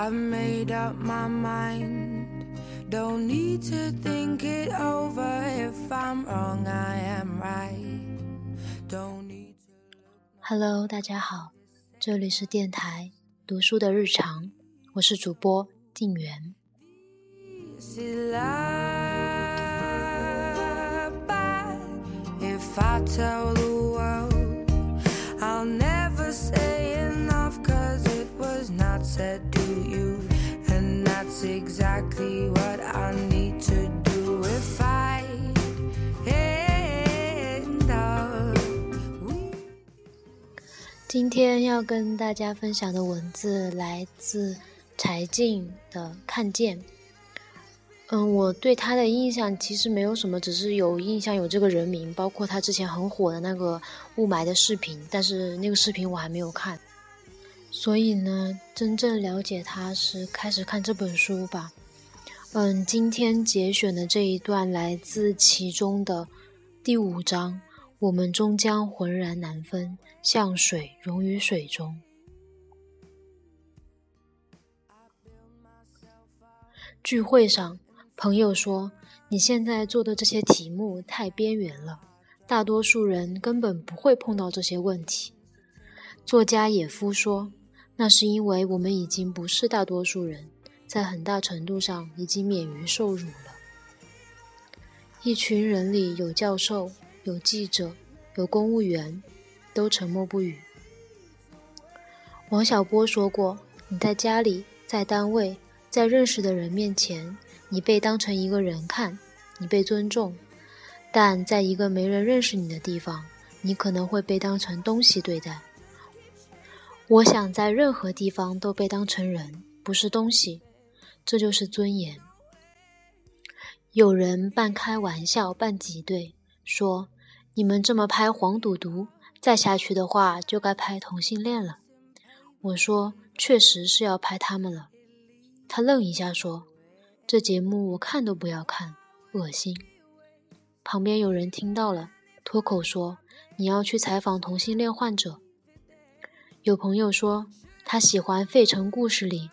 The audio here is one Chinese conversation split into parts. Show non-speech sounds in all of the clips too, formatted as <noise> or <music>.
I've made up my mind. Don't need to think it over. If I'm wrong, I am right. Don't need to. Hello，大家好，这里是电台读书的日常，我是主播静媛。This is love. But if I tell you. And that's exactly what I need to do if I end 今天要跟大家分享的文字来自柴静的《看见》。嗯，我对他的印象其实没有什么，只是有印象有这个人名，包括他之前很火的那个雾霾的视频，但是那个视频我还没有看。所以呢，真正了解他是开始看这本书吧。嗯，今天节选的这一段来自其中的第五章。我们终将浑然难分，像水溶于水中。聚会上，朋友说：“你现在做的这些题目太边缘了，大多数人根本不会碰到这些问题。”作家野夫说：“那是因为我们已经不是大多数人，在很大程度上已经免于受辱了。”一群人里有教授，有记者，有公务员，都沉默不语。王小波说过：“你在家里，在单位，在认识的人面前，你被当成一个人看，你被尊重；但在一个没人认识你的地方，你可能会被当成东西对待。我想在任何地方都被当成人，不是东西，这就是尊严。”有人半开玩笑半挤兑说：“你们这么拍黄赌毒，再下去的话就该拍同性恋了。”我说：“确实是要拍他们了。”他愣一下说：“这节目我看都不要看，恶心。”旁边有人听到了，脱口说：“你要去采访同性恋患者。”有朋友说他喜欢《费城故事》里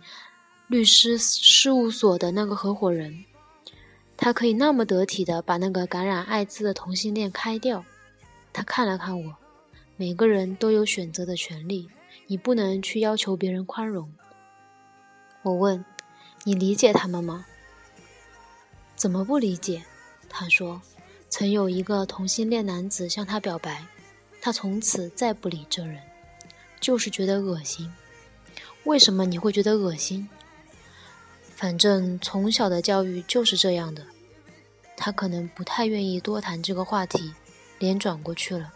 律师事务所的那个合伙人。他可以那么得体的把那个感染艾滋的同性恋开掉。他看了看我，每个人都有选择的权利，你不能去要求别人宽容。我问：“你理解他们吗？”怎么不理解？他说：“曾有一个同性恋男子向他表白，他从此再不理这人，就是觉得恶心。为什么你会觉得恶心？”反正从小的教育就是这样的，他可能不太愿意多谈这个话题，脸转过去了。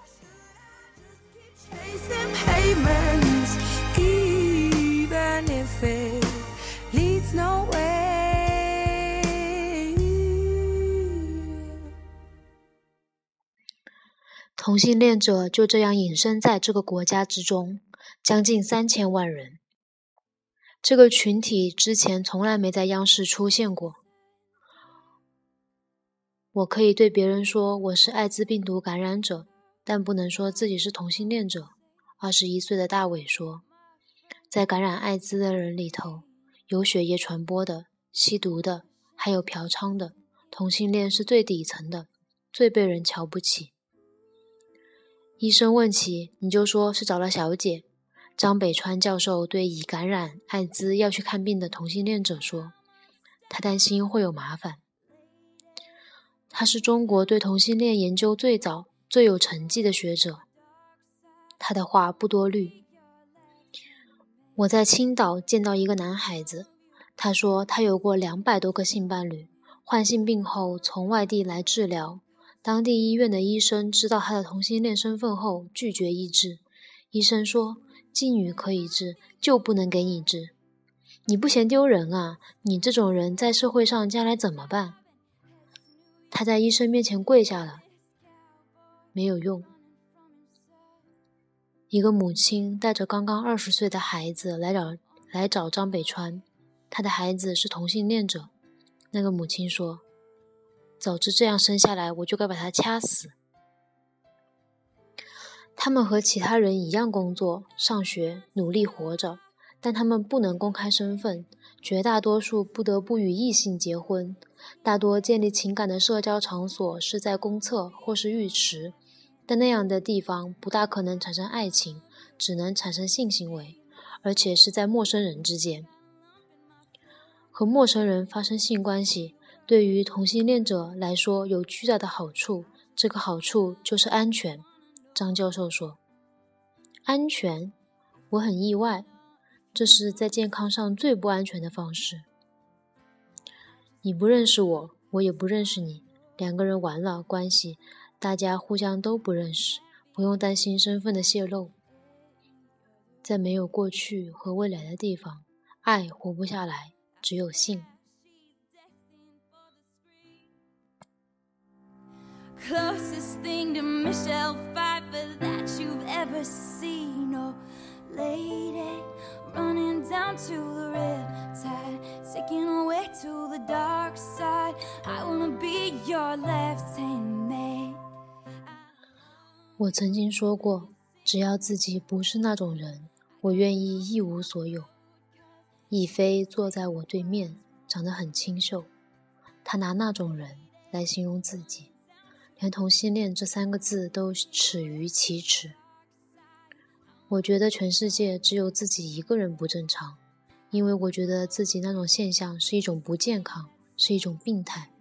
同性恋者就这样隐身在这个国家之中，将近三千万人。这个群体之前从来没在央视出现过。我可以对别人说我是艾滋病毒感染者，但不能说自己是同性恋者。二十一岁的大伟说，在感染艾滋的人里头，有血液传播的、吸毒的，还有嫖娼的。同性恋是最底层的，最被人瞧不起。医生问起，你就说是找了小姐。张北川教授对已感染艾滋要去看病的同性恋者说：“他担心会有麻烦。”他是中国对同性恋研究最早、最有成绩的学者。他的话不多虑。我在青岛见到一个男孩子，他说他有过两百多个性伴侣，患性病后从外地来治疗。当地医院的医生知道他的同性恋身份后，拒绝医治。医生说。妓女可以治，就不能给你治。你不嫌丢人啊？你这种人在社会上将来怎么办？他在医生面前跪下了，没有用。一个母亲带着刚刚二十岁的孩子来找来找张北川，他的孩子是同性恋者。那个母亲说：“早知这样生下来，我就该把他掐死。”他们和其他人一样工作、上学、努力活着，但他们不能公开身份，绝大多数不得不与异性结婚。大多建立情感的社交场所是在公厕或是浴池，但那样的地方不大可能产生爱情，只能产生性行为，而且是在陌生人之间。和陌生人发生性关系，对于同性恋者来说有巨大的好处，这个好处就是安全。张教授说：“安全，我很意外，这是在健康上最不安全的方式。你不认识我，我也不认识你，两个人完了关系，大家互相都不认识，不用担心身份的泄露。在没有过去和未来的地方，爱活不下来。”只有性。Closest thing to Michelle Pfeiffer that you've ever seen, oh lady, running down to the red tide, taking away to the dark side. I wanna be your left hand man. 我曾经说过，只要自己不是那种人，我愿意一无所有。亦菲坐在我对面，长得很清秀。她拿那种人来形容自己，连同性恋这三个字都耻于启齿。我觉得全世界只有自己一个人不正常，因为我觉得自己那种现象是一种不健康，是一种病态。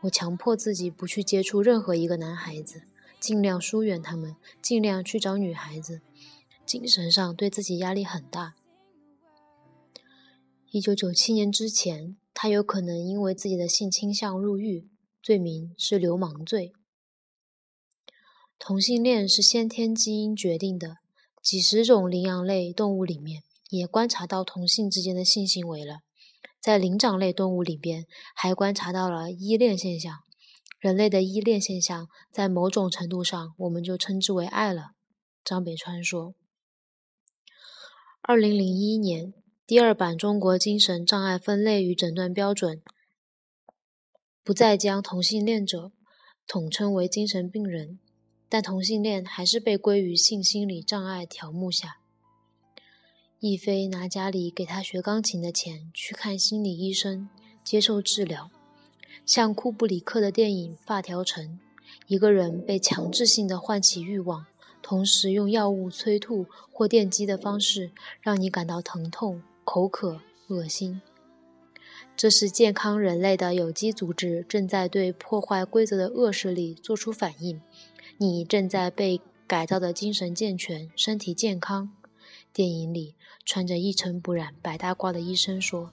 我强迫自己不去接触任何一个男孩子，尽量疏远他们，尽量去找女孩子，精神上对自己压力很大。一九九七年之前，他有可能因为自己的性倾向入狱，罪名是流氓罪。同性恋是先天基因决定的，几十种灵长类动物里面也观察到同性之间的性行为了，在灵长类动物里边还观察到了依恋现象。人类的依恋现象在某种程度上，我们就称之为爱了。张北川说，二零零一年。第二版中国精神障碍分类与诊断标准不再将同性恋者统称为精神病人，但同性恋还是被归于性心理障碍条目下。亦菲拿家里给他学钢琴的钱去看心理医生，接受治疗，像库布里克的电影《发条城》，一个人被强制性的唤起欲望，同时用药物催吐或电击的方式让你感到疼痛。口渴、恶心，这是健康人类的有机组织正在对破坏规则的恶势力做出反应。你正在被改造的精神健全、身体健康。电影里穿着一尘不染白大褂的医生说：“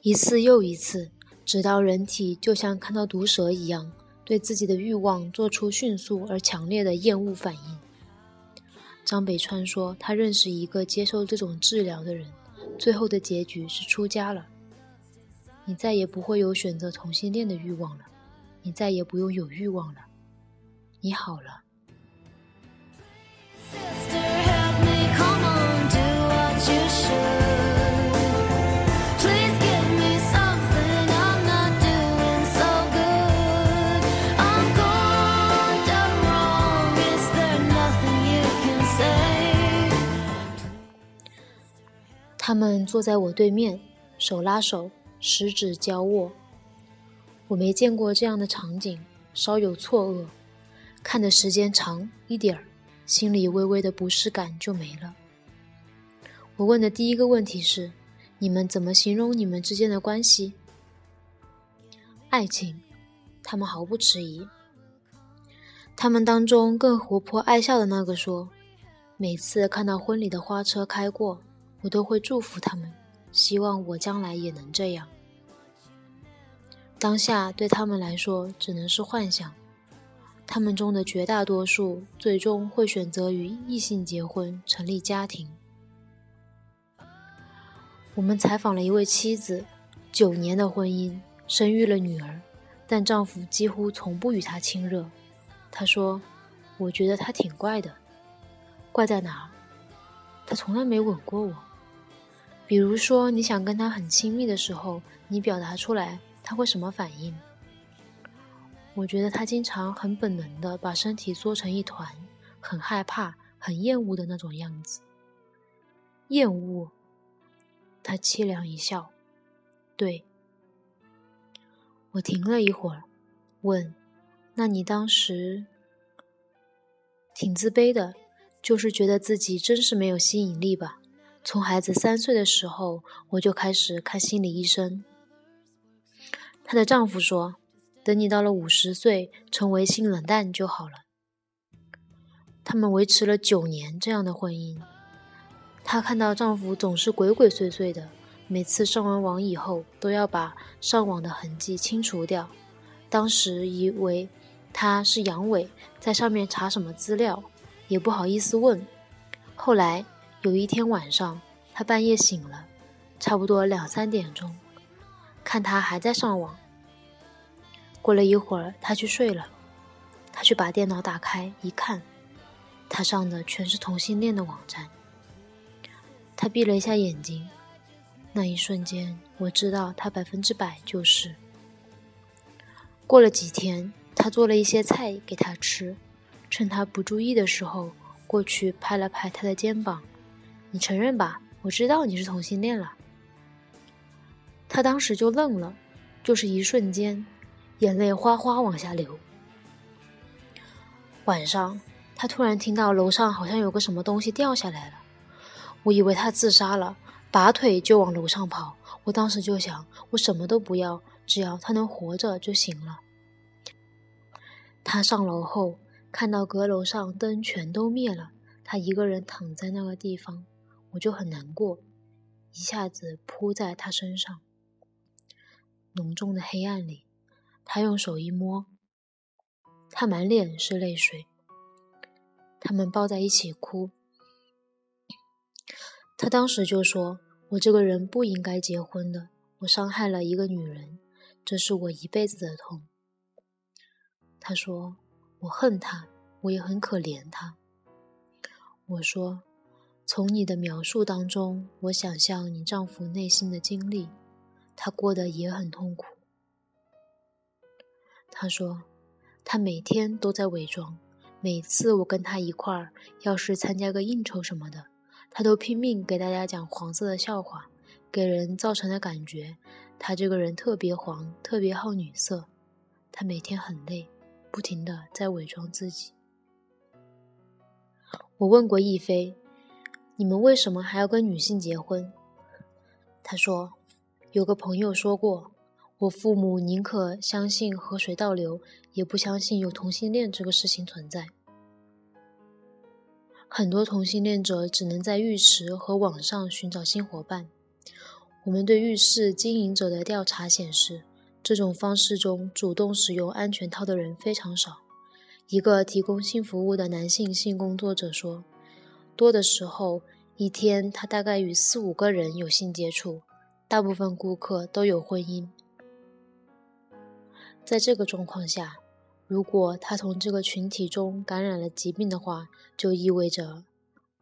一次又一次，直到人体就像看到毒蛇一样，对自己的欲望做出迅速而强烈的厌恶反应。”张北川说：“他认识一个接受这种治疗的人，最后的结局是出家了。你再也不会有选择同性恋的欲望了，你再也不用有欲望了，你好了。”他们坐在我对面，手拉手，十指交握。我没见过这样的场景，稍有错愕。看的时间长一点儿，心里微微的不适感就没了。我问的第一个问题是：你们怎么形容你们之间的关系？爱情。他们毫不迟疑。他们当中更活泼爱笑的那个说：每次看到婚礼的花车开过。我都会祝福他们，希望我将来也能这样。当下对他们来说只能是幻想，他们中的绝大多数最终会选择与异性结婚，成立家庭。我们采访了一位妻子，九年的婚姻，生育了女儿，但丈夫几乎从不与她亲热。她说：“我觉得他挺怪的，怪在哪儿？他从来没吻过我。”比如说，你想跟他很亲密的时候，你表达出来，他会什么反应？我觉得他经常很本能的把身体缩成一团，很害怕、很厌恶的那种样子。厌恶。他凄凉一笑，对。我停了一会儿，问：“那你当时挺自卑的，就是觉得自己真是没有吸引力吧？”从孩子三岁的时候，我就开始看心理医生。她的丈夫说：“等你到了五十岁，成为性冷淡就好了。”他们维持了九年这样的婚姻。她看到丈夫总是鬼鬼祟祟的，每次上完网以后都要把上网的痕迹清除掉。当时以为他是阳痿，在上面查什么资料，也不好意思问。后来。有一天晚上，他半夜醒了，差不多两三点钟，看他还在上网。过了一会儿，他去睡了。他去把电脑打开一看，他上的全是同性恋的网站。他闭了一下眼睛，那一瞬间，我知道他百分之百就是。过了几天，他做了一些菜给他吃，趁他不注意的时候，过去拍了拍他的肩膀。你承认吧，我知道你是同性恋了。他当时就愣了，就是一瞬间，眼泪哗哗往下流。晚上，他突然听到楼上好像有个什么东西掉下来了，我以为他自杀了，拔腿就往楼上跑。我当时就想，我什么都不要，只要他能活着就行了。他上楼后，看到阁楼上灯全都灭了，他一个人躺在那个地方。我就很难过，一下子扑在他身上。浓重的黑暗里，他用手一摸，他满脸是泪水。他们抱在一起哭。他当时就说：“我这个人不应该结婚的，我伤害了一个女人，这是我一辈子的痛。”他说：“我恨他，我也很可怜他。”我说。从你的描述当中，我想象你丈夫内心的经历，他过得也很痛苦。他说，他每天都在伪装，每次我跟他一块儿，要是参加个应酬什么的，他都拼命给大家讲黄色的笑话，给人造成的感觉，他这个人特别黄，特别好女色。他每天很累，不停的在伪装自己。我问过亦菲。你们为什么还要跟女性结婚？他说，有个朋友说过，我父母宁可相信河水倒流，也不相信有同性恋这个事情存在。很多同性恋者只能在浴池和网上寻找新伙伴。我们对浴室经营者的调查显示，这种方式中主动使用安全套的人非常少。一个提供性服务的男性性工作者说。多的时候，一天他大概与四五个人有性接触，大部分顾客都有婚姻。在这个状况下，如果他从这个群体中感染了疾病的话，就意味着，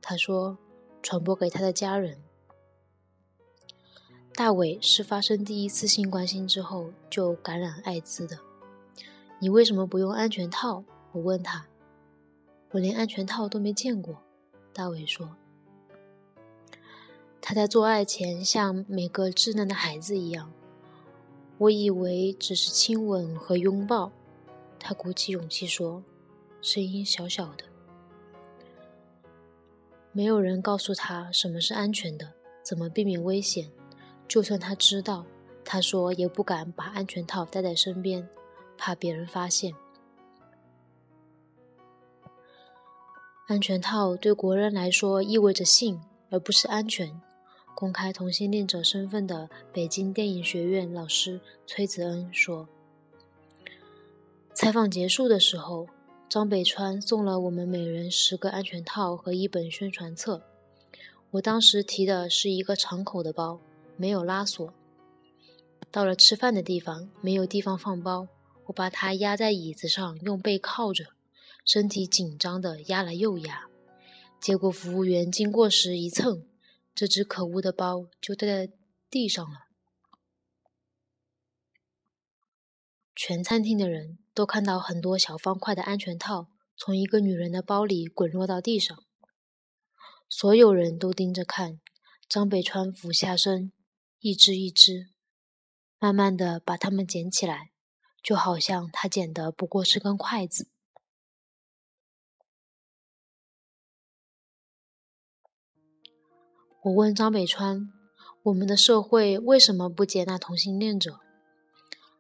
他说，传播给他的家人。大伟是发生第一次性关系之后就感染艾滋的。你为什么不用安全套？我问他，我连安全套都没见过。大伟说：“他在做爱前像每个稚嫩的孩子一样，我以为只是亲吻和拥抱。”他鼓起勇气说，声音小小的。没有人告诉他什么是安全的，怎么避免危险。就算他知道，他说也不敢把安全套带在身边，怕别人发现。安全套对国人来说意味着性，而不是安全。公开同性恋者身份的北京电影学院老师崔子恩说：“采访结束的时候，张北川送了我们每人十个安全套和一本宣传册。我当时提的是一个敞口的包，没有拉锁。到了吃饭的地方，没有地方放包，我把它压在椅子上，用背靠着。”身体紧张的压了又压，结果服务员经过时一蹭，这只可恶的包就掉在地上了。全餐厅的人都看到很多小方块的安全套从一个女人的包里滚落到地上，所有人都盯着看，张北川俯下身，一只一只，慢慢的把它们捡起来，就好像他捡的不过是根筷子。我问张北川：“我们的社会为什么不接纳同性恋者？”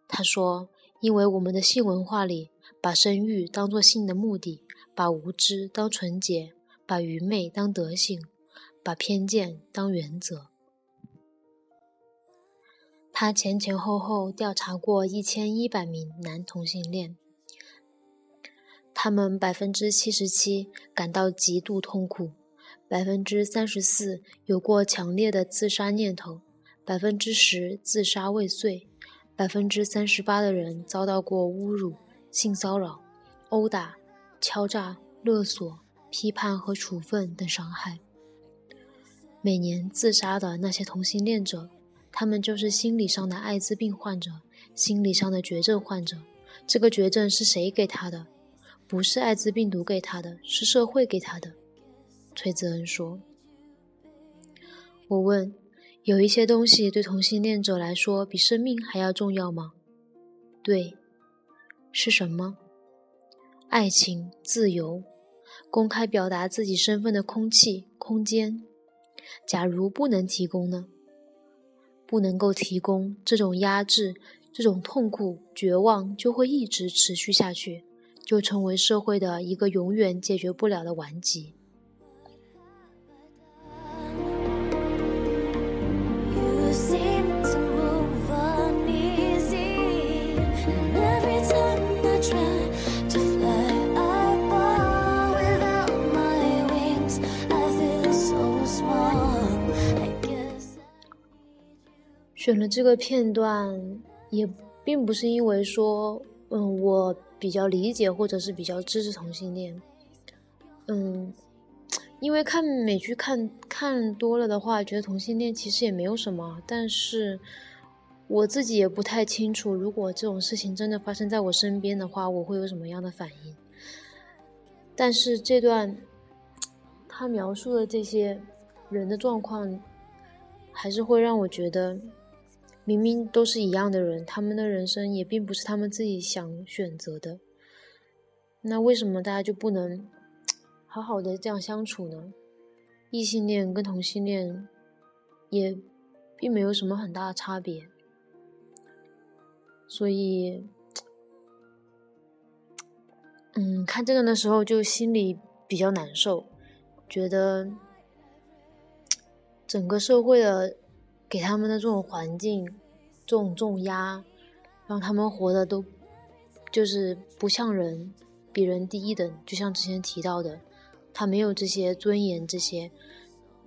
他说：“因为我们的性文化里，把生育当作性的目的，把无知当纯洁，把愚昧当德行，把偏见当原则。”他前前后后调查过一千一百名男同性恋，他们百分之七十七感到极度痛苦。百分之三十四有过强烈的自杀念头，百分之十自杀未遂，百分之三十八的人遭到过侮辱、性骚扰、殴打、敲诈、勒索、批判和处分等伤害。每年自杀的那些同性恋者，他们就是心理上的艾滋病患者，心理上的绝症患者。这个绝症是谁给他的？不是艾滋病毒给他的，是社会给他的。崔子恩说：“我问，有一些东西对同性恋者来说比生命还要重要吗？对，是什么？爱情、自由、公开表达自己身份的空气、空间。假如不能提供呢？不能够提供，这种压制、这种痛苦、绝望就会一直持续下去，就成为社会的一个永远解决不了的顽疾。”选了这个片段，也并不是因为说，嗯，我比较理解或者是比较支持同性恋，嗯，因为看美剧看看多了的话，觉得同性恋其实也没有什么，但是我自己也不太清楚，如果这种事情真的发生在我身边的话，我会有什么样的反应。但是这段他描述的这些人的状况，还是会让我觉得。明明都是一样的人，他们的人生也并不是他们自己想选择的。那为什么大家就不能 <tsk> 好好的这样相处呢？异性恋跟同性恋也并没有什么很大的差别。所以，嗯，看这个的时候就心里比较难受，觉得整个社会的。给他们的这种环境，这种重压，让他们活的都就是不像人，比人低一等。就像之前提到的，他没有这些尊严，这些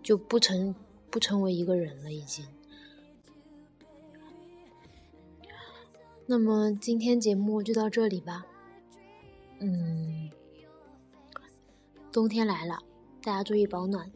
就不成不成为一个人了，已经。那么今天节目就到这里吧。嗯，冬天来了，大家注意保暖。